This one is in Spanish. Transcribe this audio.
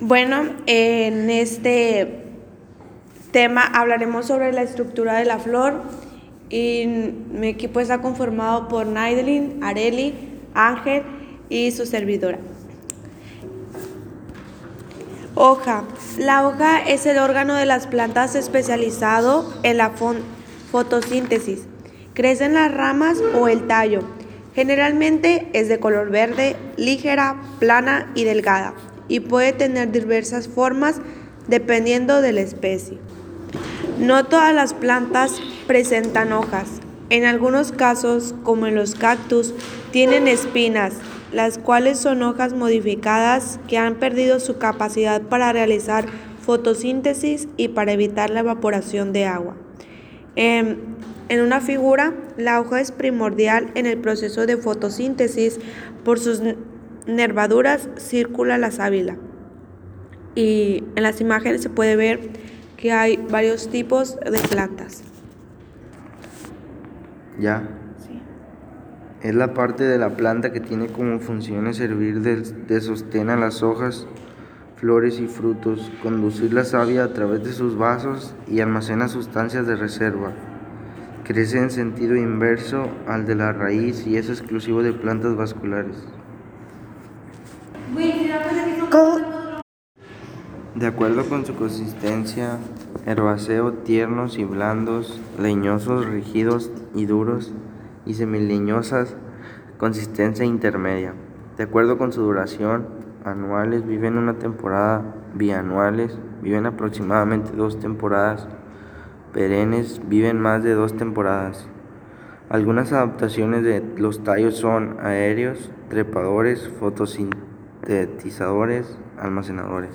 Bueno, en este tema hablaremos sobre la estructura de la flor y mi equipo está conformado por Naidelin, Areli, Ángel y su servidora. Hoja. La hoja es el órgano de las plantas especializado en la fotosíntesis. Crece en las ramas o el tallo. Generalmente es de color verde, ligera, plana y delgada y puede tener diversas formas dependiendo de la especie. No todas las plantas presentan hojas. En algunos casos, como en los cactus, tienen espinas, las cuales son hojas modificadas que han perdido su capacidad para realizar fotosíntesis y para evitar la evaporación de agua. Em, en una figura, la hoja es primordial en el proceso de fotosíntesis por sus nervaduras circula la sábila. Y en las imágenes se puede ver que hay varios tipos de plantas. Ya. Sí. Es la parte de la planta que tiene como función servir de, de sostén a las hojas, flores y frutos, conducir la savia a través de sus vasos y almacena sustancias de reserva. Crece en sentido inverso al de la raíz y es exclusivo de plantas vasculares. De acuerdo con su consistencia, herbáceo tiernos y blandos, leñosos, rígidos y duros, y semileñosas, consistencia intermedia. De acuerdo con su duración, anuales viven una temporada, bianuales viven aproximadamente dos temporadas, perennes viven más de dos temporadas. Algunas adaptaciones de los tallos son aéreos, trepadores, fotosintetizadores, almacenadores.